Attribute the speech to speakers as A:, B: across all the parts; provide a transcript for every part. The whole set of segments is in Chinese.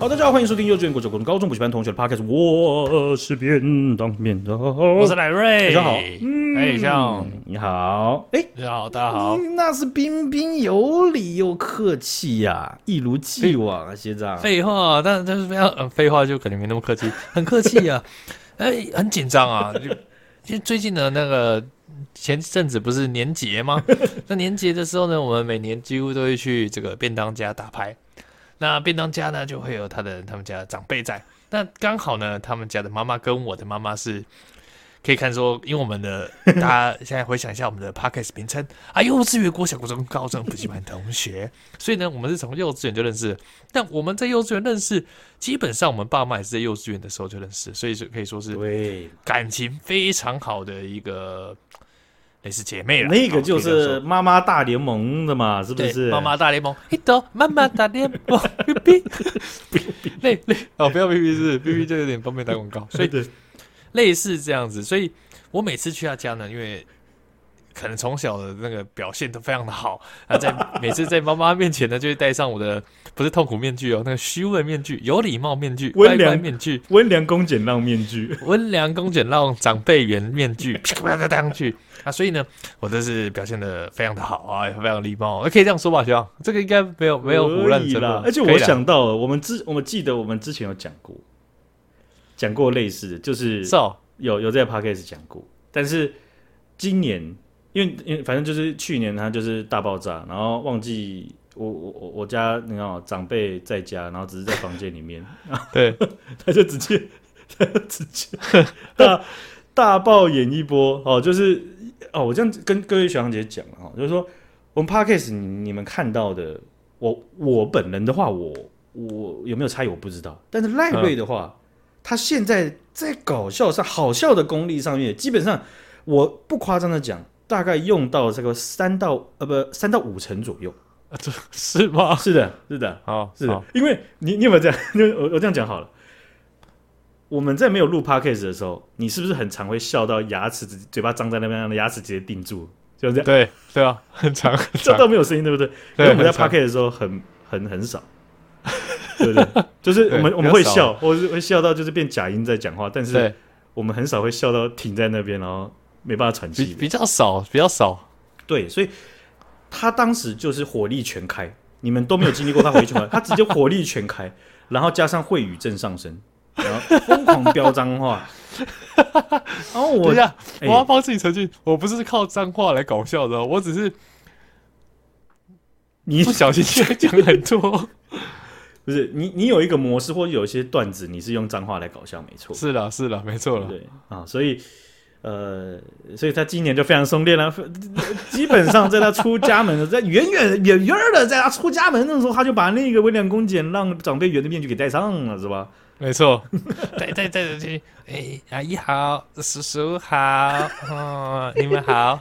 A: 好，大家好，欢迎收听幼稚园、国小、国中、高中补习班同学的 podcast。我是便当便当，
B: 我是赖瑞，
A: 大家好。
B: 哎，像
A: 你好，哎，
B: 你好，大家好。
A: 那是彬彬有礼又客气呀，一如既往啊，学长。
B: 废话，但但是非常废话就肯定没那么客气，很客气啊。哎，很紧张啊，就因为最近的那个前阵子不是年节吗？那年节的时候呢，我们每年几乎都会去这个便当家打牌。那便当家呢，就会有他的他们家的长辈在。那刚好呢，他们家的妈妈跟我的妈妈是可以看说，因为我们的大家 现在回想一下我们的 podcast 名称啊，幼稚园、国小、国中、高中补习班同学，所以呢，我们是从幼稚园就认识。但我们在幼稚园认识，基本上我们爸妈也是在幼稚园的时候就认识，所以就可以说是感情非常好的一个。类似姐妹了，
A: 那个就是妈妈大联盟的嘛，是不是？
B: 妈妈大联盟，一朵妈妈大联盟，B B，类类。哦，不要 B B 是 B B 就有点方便打广告，所以类似这样子，所以我每次去他家呢，因为。可能从小的那个表现都非常的好啊，在每次在妈妈面前呢，就会戴上我的不是痛苦面具哦，那个虚伪面具、有礼貌面具、温良面具、
A: 温良恭俭让面具、
B: 温良恭俭让长辈缘面具，啪啪啪戴上去啊，所以呢，我都是表现的非常的好啊，也非常礼貌，可以这样说吧，行，这个应该没有没有胡乱的啦。
A: 而且我想到了，我们之我们记得我们之前有讲过，讲过类似的，就是有有在 podcast 讲过，但是今年。因为因为反正就是去年他就是大爆炸，然后忘记我我我我家你知道长辈在家，然后只是在房间里面，
B: 对，
A: 他就直接他就直接大大爆演一波。哦，就是哦，我这样跟各位学长姐讲了哈，就是说我们 Podcast 你们看到的，我我本人的话，我我有没有差异我不知道，但是赖瑞的话，嗯、他现在在搞笑上好笑的功力上面，基本上我不夸张的讲。大概用到这个三到呃不三到五成左右
B: 啊，这 是吗？
A: 是的，是的，
B: 好，
A: 是的，因为你你有没有这样？因为我我这样讲好了，我们在没有录 podcast 的时候，你是不是很常会笑到牙齿嘴巴张在那边，让牙齿直接定住，就这样？
B: 对对啊，很长，
A: 笑到没有声音，对不对？因为我们在 podcast 的时候很很很少，对不对？就是我们我们会笑，或是会笑到就是变假音在讲话，但是我们很少会笑到停在那边，然后。没办法喘气，
B: 比较少，比较少。
A: 对，所以他当时就是火力全开，你们都没有经历过他火力全开，他直接火力全开，然后加上秽语正上升，然后疯狂飙脏话。然后我
B: 等一下，我要帮自己澄清，欸、我不是靠脏话来搞笑的，我只是你不小心讲很多，
A: 不是你你有一个模式或者有一些段子，你是用脏话来搞笑，没错，
B: 是的，是的，没错了，
A: 对啊，所以。呃，所以他今年就非常松懈了。基本上在他出家门的，在远远远远的，在他出家门的时候，他就把那个温良恭俭让长辈缘的面具给戴上了，是吧？
B: 没错，戴戴戴着去。哎，阿姨好，叔叔好，哦，你们好，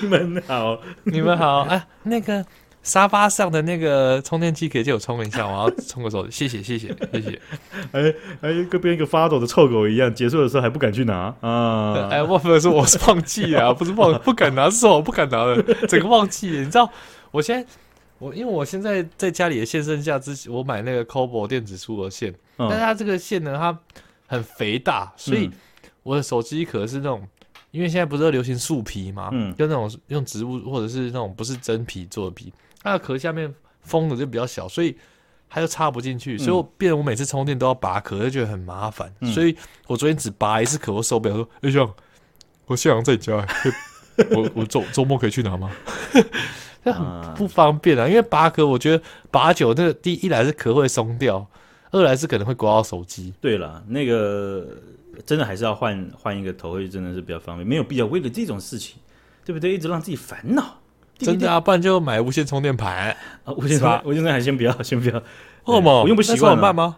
A: 你们好，
B: 你们好。啊，那个。沙发上的那个充电器可以借我充一下，我要充个手，谢谢谢谢谢谢。
A: 哎哎，跟变一个发抖的臭狗一样，结束的时候还不敢去拿啊！
B: 哎，忘了说我是忘记啊，不是忘 不敢拿，是我不敢拿的，整个忘记。你知道，我现在我因为我现在在家里的线剩下之前，我买那个 Cobo 电子出的线，嗯、但是它这个线呢，它很肥大，所以我的手机壳是那种。因为现在不是流行树皮嘛，嗯，就那种用植物或者是那种不是真皮做的皮，它的壳下面封的就比较小，所以它就插不进去，嗯、所以我变得我每次充电都要拔壳，就觉得很麻烦，嗯、所以我昨天只拔一次壳，我受不了，说，哎、欸，兄，我现在在家，我我周周末可以去拿吗？这很不方便啊，因为拔壳，我觉得拔久，那个第一来是壳会松掉，二来是可能会刮到手机。
A: 对了，那个。真的还是要换换一个头，会真的是比较方便，没有必要为了这种事情，对不对？一直让自己烦恼。
B: 真的啊，不然就买无线充电盘
A: 啊，无线充无线充电盘先不要，先不要。
B: 为什么？
A: 我用不习惯
B: 慢吗？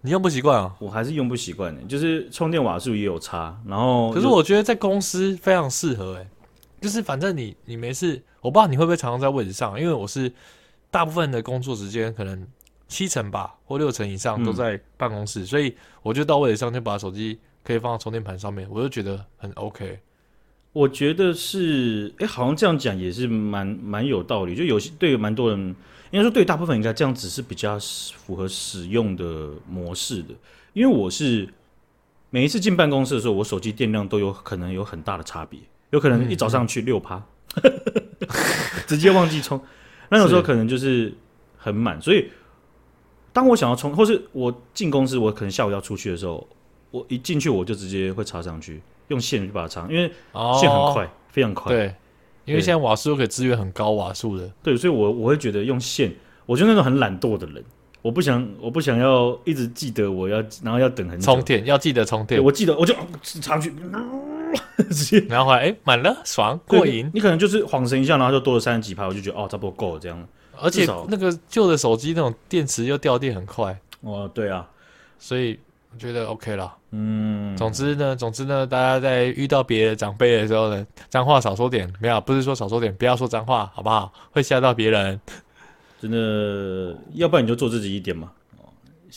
B: 你用不习惯啊？
A: 我还是用不习惯的，就是充电瓦数也有差。然后，
B: 可是我觉得在公司非常适合，哎，就是反正你你没事，我不知道你会不会常常在位置上，因为我是大部分的工作时间可能。七成吧，或六成以上都在办公室，嗯、所以我就到位置上就把手机可以放到充电盘上面，我就觉得很 OK。
A: 我觉得是，哎，好像这样讲也是蛮蛮有道理。就有些对蛮多人，应该说对大部分应该这样子是比较符合使用的模式的。因为我是每一次进办公室的时候，我手机电量都有可能有很大的差别，有可能一早上去六趴，嗯、直接忘记充。那有时候可能就是很满，所以当我想要充，或是我进公司，我可能下午要出去的时候，我一进去我就直接会插上去。用线去把它插，因为线很快，哦、非常快。
B: 对，因为现在瓦数都可以支援很高瓦数的。
A: 对，所以我我会觉得用线，我就那种很懒惰的人，我不想我不想要一直记得我要，然后要等很久
B: 充电，要记得充电。
A: 我记得我就插上去，直接
B: 然后后来哎满了，爽过瘾。
A: 你可能就是晃神一下，然后就多了三十几排，我就觉得哦差不多够了这样。
B: 而且那个旧的手机那种电池又掉电很快。
A: 哦，对啊，
B: 所以。我觉得 OK 了，嗯，总之呢，总之呢，大家在遇到别的长辈的时候呢，脏话少说点，没有，不是说少说点，不要说脏话，好不好？会吓到别人，
A: 真的，要不然你就做自己一点嘛，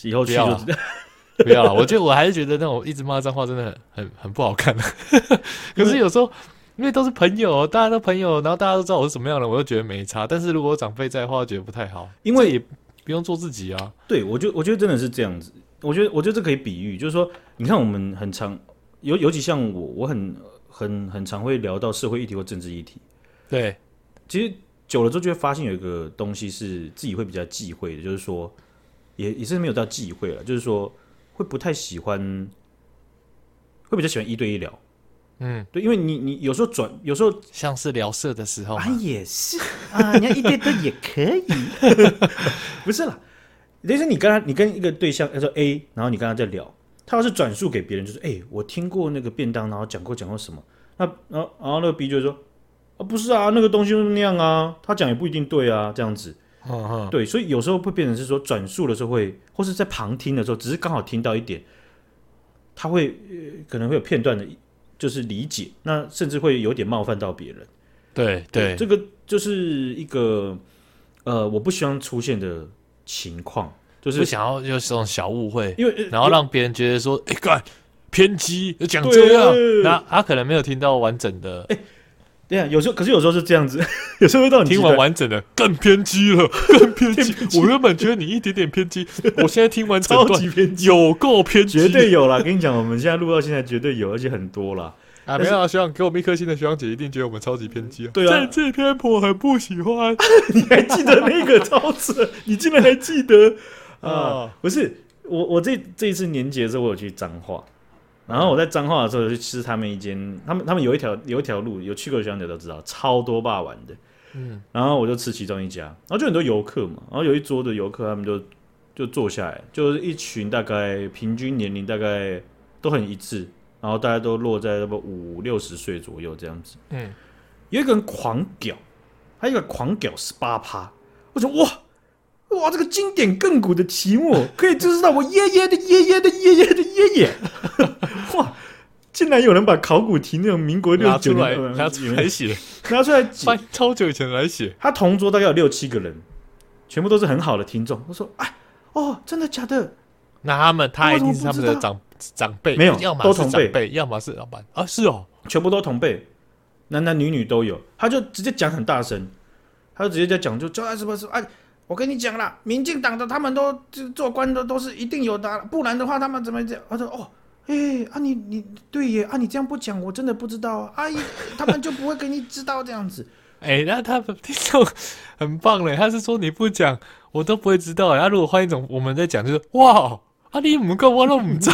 A: 以后去就
B: 不要了，不要了。我觉得我还是觉得那种一直骂脏话真的很很很不好看。可是有时候因为都是朋友，大家都朋友，然后大家都知道我是什么样的，我就觉得没差。但是如果长辈在的话，我觉得不太好，因为也不用做自己啊。
A: 对，我就我觉得真的是这样子。我觉得，我觉得这可以比喻，就是说，你看，我们很常，尤尤其像我，我很很很常会聊到社会议题或政治议题。
B: 对，
A: 其实久了之后就会发现有一个东西是自己会比较忌讳的，就是说，也也是没有到忌讳了，就是说会不太喜欢，会比较喜欢一对一聊。嗯，对，因为你你有时候转，有时候
B: 像是聊色的时候
A: 啊，也是啊，你要一对多也可以，不是啦。其实你跟他，你跟一个对象，他说 A，然后你跟他在聊，他要是转述给别人，就是哎，我听过那个便当，然后讲过讲过什么，那然后然后那个 B 就说啊，不是啊，那个东西就是那样啊，他讲也不一定对啊，这样子，对，所以有时候会变成是说转述的时候会，或是在旁听的时候，只是刚好听到一点，他会、呃、可能会有片段的，就是理解，那甚至会有点冒犯到别人，
B: 对对，
A: 对，这个就是一个呃，我不希望出现的。情况就是
B: 不想要有这种小误会，
A: 因为
B: 然后让别人觉得说，哎，干偏激，讲这样，那他可能没有听到完整的。哎，
A: 对啊，有时候可是有时候是这样子，有时候会到你
B: 听完完整的更偏激了，更偏激。我原本觉得你一点点偏激，我现在听完超级偏激，有够偏激，
A: 绝对有啦。跟你讲，我们现在录到现在绝对有，而且很多啦。
B: 啊，没有啊，学长给我们一颗星的学长姐一定觉得我们超级偏激啊！
A: 对啊，
B: 这这篇我很不喜欢。
A: 你还记得那个超扯？你竟然还记得 啊？不是我，我这这一次年节的时候，我有去彰化，然后我在彰化的时候，就去吃他们一间，他们他们有一条有一条路，有去过的学长姐都知道，超多霸王的。嗯，然后我就吃其中一家，然后就很多游客嘛，然后有一桌的游客，他们就就坐下来，就是一群大概平均年龄大概都很一致。然后大家都落在那么五六十岁左右这样子，嗯，有一个人狂屌，还有一个狂屌十八趴，我说哇哇，这个经典亘古的题目可以就知道我爷爷的爷爷的爷爷的爷爷，哇，竟然有人把考古题那种民国六十九年
B: 拿出来写，
A: 拿出来
B: 翻超久以前来写，
A: 他同桌大概有六七个人，全部都是很好的听众，我说哎哦，真的假的？
B: 那他们他一定是他们的长长辈，
A: 没有，
B: 要么
A: 都同辈，
B: 要么是老板啊，是哦，
A: 全部都同辈，男男女女都有。他就直接讲很大声，他就直接在讲，就叫他什么什么，哎，我跟你讲啦，民进党的他们都做官的都是一定有的，不然的话他们怎么讲？他说哦，哎啊你你对耶啊，你这样不讲我真的不知道啊，阿姨 他们就不会给你知道这样子。
B: 哎，那他们听众很棒嘞，他是说你不讲我都不会知道。然后如果换一种我们在讲，就是哇。啊！你唔够我都唔在，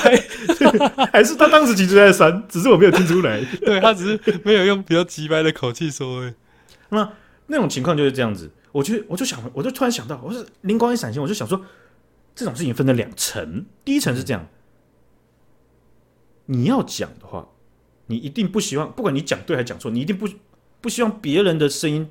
A: 还是他当时其实在删，只是我没有听出来。
B: 对，他只是没有用比较直白的口气说。哎，
A: 那那种情况就是这样子。我就我就想，我就突然想到，我是灵光一闪现，我就想说，这种事情分了两层。第一层是这样，你要讲的话，你一定不希望，不管你讲对还是讲错，你一定不不希望别人的声音。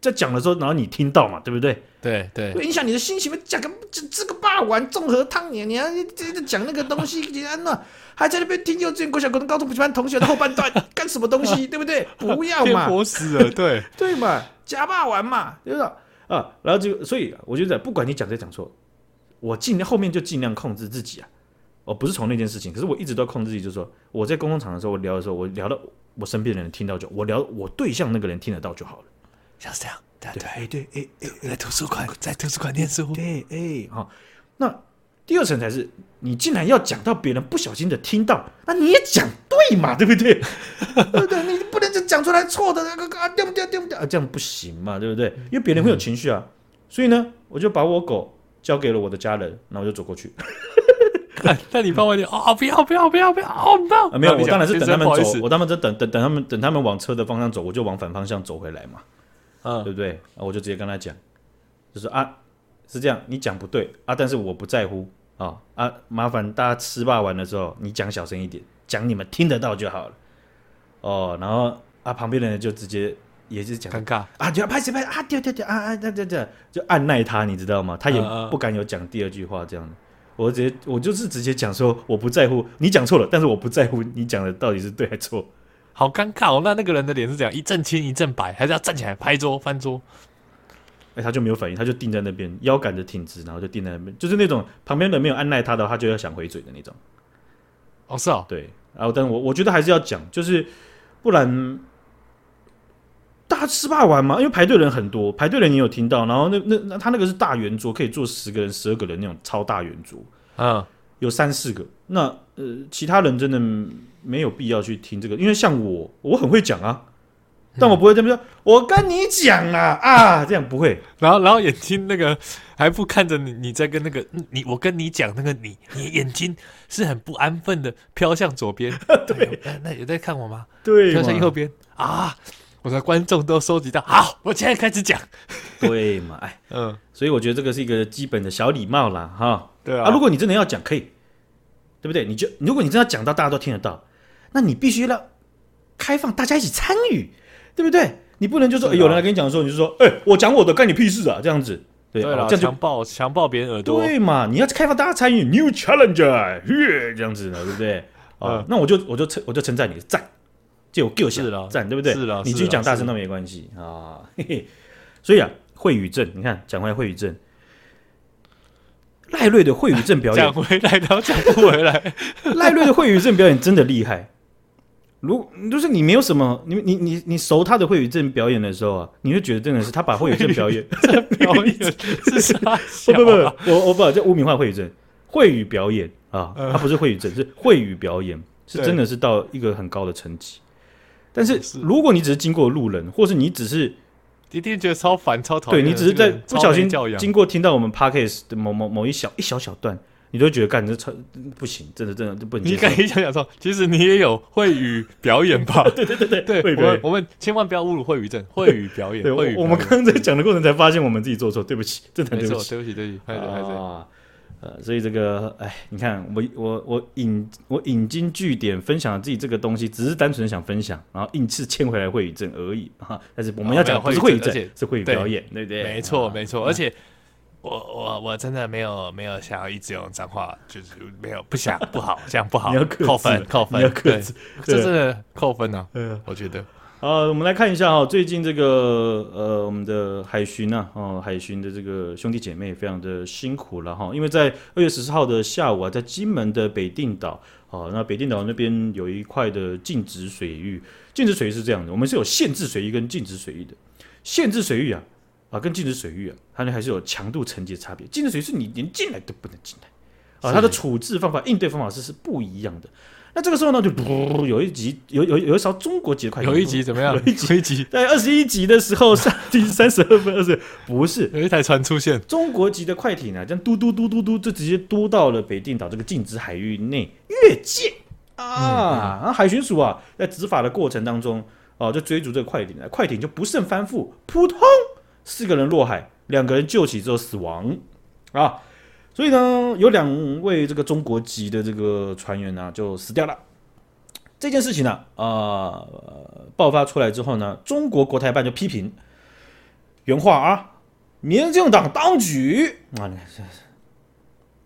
A: 在讲的时候，然后你听到嘛，对不对？
B: 对对，
A: 会影响你的心情。讲个这这个霸王综合汤你，你还这这讲那个东西，你安那还在那边听幼稚园、国小、高中、高中补习班同学的后半段干什么东西，对不对？不要嘛，
B: 活死了，对
A: 对嘛，假霸王嘛，对不对？啊，然后就所以，我觉得不管你讲对讲错，我尽量后面就尽量控制自己啊。我不是从那件事情，可是我一直都控制自己，就是说我在公共场的时候，我聊的时候，我聊到我身边的人听到就我聊我对象那个人听得到就好了，
B: 像是这样。对
A: 对，哎对，哎哎，
B: 在图书馆，在图书馆念书。
A: 对，哎，好。那第二层才是，你竟然要讲到别人不小心的听到，那你也讲对嘛，对不对？对对，你不能就讲出来错的那个啊，掉不掉，掉不掉，这样不行嘛，对不对？因为别人会有情绪啊。所以呢，我就把我狗交给了我的家人，然后我就走过去。
B: 那你放外面啊！不要不要不要不要！哦，
A: 啊，没有，我当然是等他们走，我当然在等等等他们等他们往车的方向走，我就往反方向走回来嘛。嗯，对不对？我就直接跟他讲，就是啊，是这样，你讲不对啊，但是我不在乎啊啊，麻烦大家吃霸完的时候，你讲小声一点，讲你们听得到就好了。哦，然后啊，旁边的人就直接也是讲
B: 尴尬
A: 啊，就要拍谁拍啊，掉掉掉啊啊，这这这就按耐他，你知道吗？他也不敢有讲第二句话这样的。我直接我就是直接讲说，我不在乎你讲错了，但是我不在乎你讲的到底是对还是错。
B: 好尴尬哦！那那个人的脸是怎样？一阵青一阵白，还是要站起来拍桌翻桌？
A: 哎、欸，他就没有反应，他就定在那边，腰杆子挺直，然后就定在那边，就是那种旁边人没有按耐他的话，他就要想回嘴的那种。
B: 哦，是哦，
A: 对。然后，但我我觉得还是要讲，就是不然大家吃霸王嘛，因为排队人很多，排队人你有听到？然后那那那他那个是大圆桌，可以坐十个人、十二个人那种超大圆桌，嗯，有三四个。那呃，其他人真的。没有必要去听这个，因为像我，我很会讲啊，但我不会这么说。我跟你讲啊啊，这样不会。
B: 然后，然后眼睛那个还不看着你，你在跟那个你，我跟你讲那个你，你眼睛是很不安分的飘向左边。对，那有在看我吗？
A: 对，
B: 飘向右边啊。我的观众都收集到，好，我现在开始讲。
A: 对嘛？哎，嗯，所以我觉得这个是一个基本的小礼貌啦，哈。
B: 对啊，
A: 啊，如果你真的要讲，可以，对不对？你就如果你真的要讲到大家都听得到。那你必须要开放，大家一起参与，对不对？你不能就说、欸、有人来跟你讲的时候，你就说：“哎、欸，我讲我的，干你屁事啊！”这样子，对，
B: 对啦，这样强暴强暴别人耳朵，
A: 对嘛？你要开放大家参与，New Challenger，这样子的，对不对？啊，那我就我就称我就称赞你赞，就给我写了赞，对不对？
B: 是了，
A: 你继续讲大声都没关系啊。嘿嘿，所以啊，会语症，你看讲回来会语症。赖瑞的会语症表演
B: 讲回来，然后讲不回来。
A: 赖瑞的会语症表演真的厉害。如就是你没有什么，你你你你熟他的会语症表演的时候啊，你就觉得真的是他把会语症表演
B: 表演是啥？
A: 不不不，我我不叫污名化会语症，会语表演啊，他不是会语症，是会语表演，是真的是到一个很高的层级。但是如果你只是经过路人，或是你只是
B: 一定觉得超烦超讨厌，
A: 对你只是在不小心经过听到我们 Podcast 的某某某一小一小小段。你都觉得干这超不行，真的真的不能。
B: 你可以想想说，其实你也有会语表演吧？
A: 对对对对对，
B: 我们我们千万不要侮辱会语症，会语表演。会语，
A: 我们刚刚在讲的过程才发现我们自己做错，对不起，真的对不起，
B: 对不起，对不起，对不起。啊，
A: 呃，所以这个，哎，你看我我我引我引经据典分享自己这个东西，只是单纯想分享，然后硬是牵回来会语症而已哈。但是我们要讲不是会语症，是会语表演，对不对？
B: 没错没错，而且。我我我真的没有没有想要一直用脏话，就是没有不想不好，这样不好，扣分扣分，要克制，这真的扣分呢。嗯，我觉得。
A: 好，我们来看一下哈，最近这个呃，我们的海巡呐，哦，海巡的这个兄弟姐妹非常的辛苦了哈，因为在二月十四号的下午啊，在金门的北定岛，哦，那北定岛那边有一块的禁止水域，禁止水域是这样的，我们是有限制水域跟禁止水域的，限制水域啊。啊，跟禁止水域啊，它呢还是有强度层级的差别。禁止水域是你连进来都不能进来，啊，它的处置方法、应对方法是是不一样的。那这个时候呢，就噗，有一集有有有一艘中国籍的快艇，
B: 有一集怎么样？
A: 有一集，一集在二十一集的时候，上 第三十二分二十，不是
B: 有一台船出现，
A: 中国籍的快艇呢，这样嘟嘟嘟嘟嘟，就直接嘟到了北定岛这个禁止海域内越界啊！然后海巡署啊，在执法的过程当中，哦，就追逐这个快艇，快艇就不慎翻覆，扑通。四个人落海，两个人救起之后死亡，啊，所以呢，有两位这个中国籍的这个船员呢、啊、就死掉了。这件事情呢，啊、呃，爆发出来之后呢，中国国台办就批评，原话啊，民进党当局啊，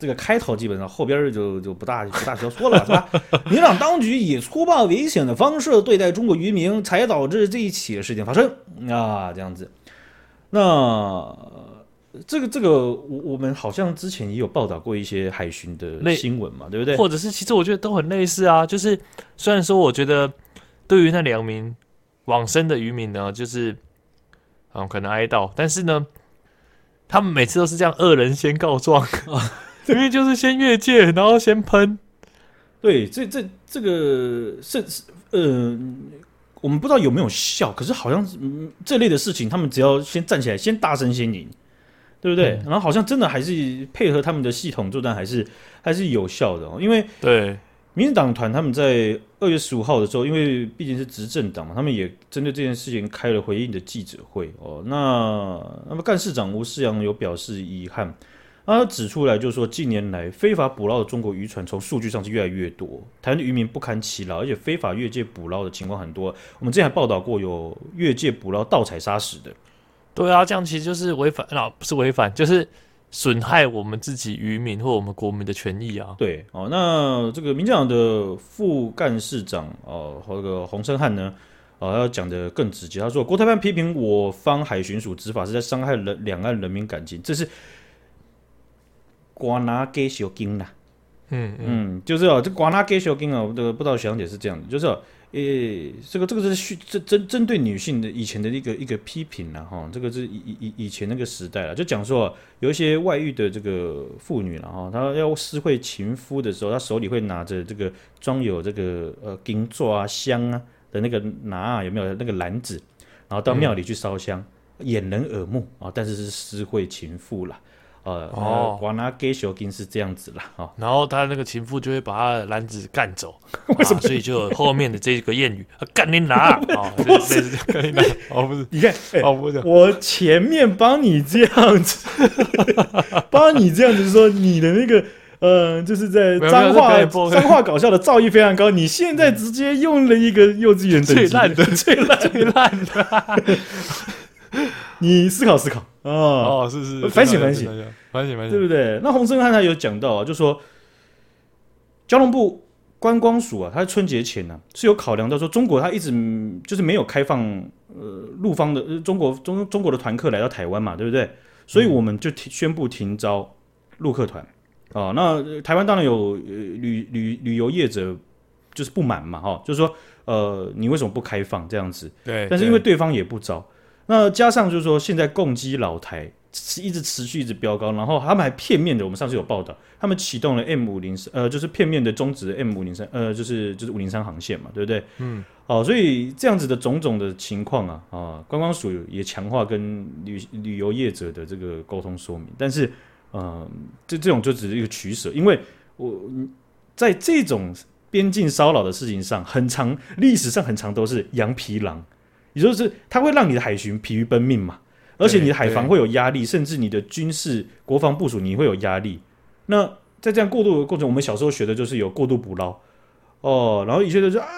A: 这个开头基本上后边就就不大不大需要说了，是吧？民进党当局以粗暴危险的方式对待中国渔民，才导致这一起事件发生啊，这样子。那这个这个，我我们好像之前也有报道过一些海巡的新闻嘛，对不对？
B: 或者是其实我觉得都很类似啊。就是虽然说我觉得对于那两名往生的渔民呢，就是嗯，可能哀悼，但是呢，他们每次都是这样，恶人先告状，因为就是先越界，然后先喷。
A: 对，这这这个是呃，我们不知道有没有效，可是好像、嗯、这类的事情，他们只要先站起来，先大声先赢，对不对？嗯、然后好像真的还是配合他们的系统作战，还是还是有效的哦。因为
B: 对
A: 民进党团他们在二月十五号的时候，因为毕竟是执政党嘛，他们也针对这件事情开了回应的记者会哦。那那么干事长吴世阳有表示遗憾。他指出来，就是说，近年来非法捕捞的中国渔船，从数据上是越来越多，台湾的渔民不堪其扰，而且非法越界捕捞的情况很多。我们之前还报道过有越界捕捞盗采砂石的，
B: 对啊，这样其实就是违反，那不是违反，就是损害我们自己渔民或我们国民的权益啊。
A: 对，哦，那这个民进党的副干事长哦，和这个洪胜汉呢，啊，要讲的更直接，他说，国台办批评我方海巡署执法是在伤害人两岸人民感情，这是。瓜拿给小金啦，嗯嗯，就是哦，这瓜拿给小金啊，这个不知道小杨姐是这样的，就是诶、这个这个是针针针对女性的以前的一个一个批评了哈，这个是以以以前那个时代了，就讲说有一些外遇的这个妇女了哈，她要私会情夫的时候，她手里会拿着这个装有这个呃金座啊香啊的那个拿啊有没有那个篮子，然后到庙里去烧香，掩、人耳目啊，但是是私会情妇了。呃哦，管他给小金是这样子啦，哦，
B: 然后他那个情妇就会把他的篮子干走，为什么？所以就有后面的这个谚语，干你拿，哦，不是干你拿，哦不是，
A: 你看，哦不是，我前面帮你这样子，帮你这样子说，你的那个呃，就是在脏话脏话搞笑的造诣非常高，你现在直接用了一个幼稚园
B: 最烂的最烂最烂的。
A: 你思考思考哦，
B: 哦，是是
A: 反省反省
B: 反省反省，
A: 对不对？那洪胜汉他有讲到啊，就说交通部观光署啊，他在春节前呢、啊、是有考量到说中国他一直就是没有开放呃陆方的、呃、中国中中国的团客来到台湾嘛，对不对？所以我们就停宣布停招陆客团啊。那台湾当然有旅旅旅游业者就是不满嘛，哈，就是说呃你为什么不开放这样子？
B: 对，
A: 但是因为对方也不招。那加上就是说，现在共机老台是一直持续一直飙高，然后他们还片面的，我们上次有报道，他们启动了 M 五零三，呃，就是片面的终止 M 五零三，呃，就是就是五零三航线嘛，对不对？嗯，好，所以这样子的种种的情况啊，啊，观光署也强化跟旅旅游业者的这个沟通说明，但是，嗯、呃，这这种就只是一个取舍，因为我在这种边境骚扰的事情上，很长历史上很长都是羊皮狼。也就是它会让你的海巡疲于奔命嘛，而且你的海防会有压力，甚至你的军事国防部署你会有压力。那在这样过渡的过程，我们小时候学的就是有过度捕捞哦，然后以前就说啊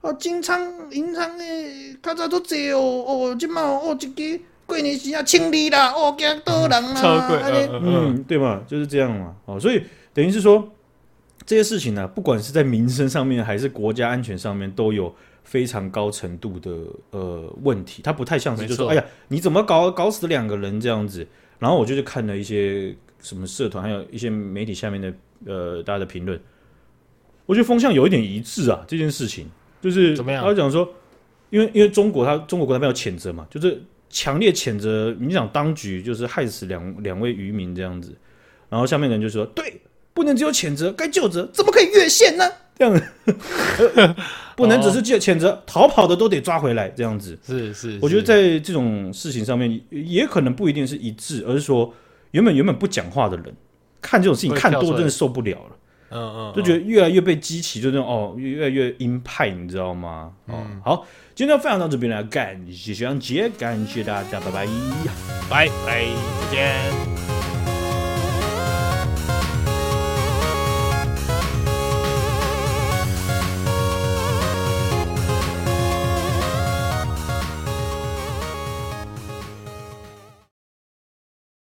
A: 啊金仓银仓诶，较早都济哦哦，今嘛哦一个过年时啊清理啦哦惊多人啦，超贵，嗯，嗯对嘛，就是这样嘛哦，所以等于是说这些事情呢、啊，不管是在民生上面还是国家安全上面都有。非常高程度的呃问题，它不太像是就是说，哎呀，你怎么搞搞死两个人这样子？然后我就去看了一些什么社团，还有一些媒体下面的呃大家的评论，我觉得风向有一点一致啊。这件事情就是怎么样？他讲说，因为因为中国他中国国台办有谴责嘛，就是强烈谴责民进党当局就是害死两两位渔民这样子。然后下面的人就说，对，不能只有谴责，该就责，怎么可以越线呢？这样子，不能只是谴谴责，哦，逃跑的都得抓回来，这样子
B: 是是，是。
A: 我觉得在这种事情上面，也可能不一定是一致，而是说原本原本不讲话的人，看这种事情看多，真的受不了了。嗯嗯，就觉得越来越被激起，就那种哦，越来越鹰派，你知道吗？嗯，哦，好，今天就分享到这边来，感谢学长姐，感谢大家，拜拜，
B: 拜拜，再见。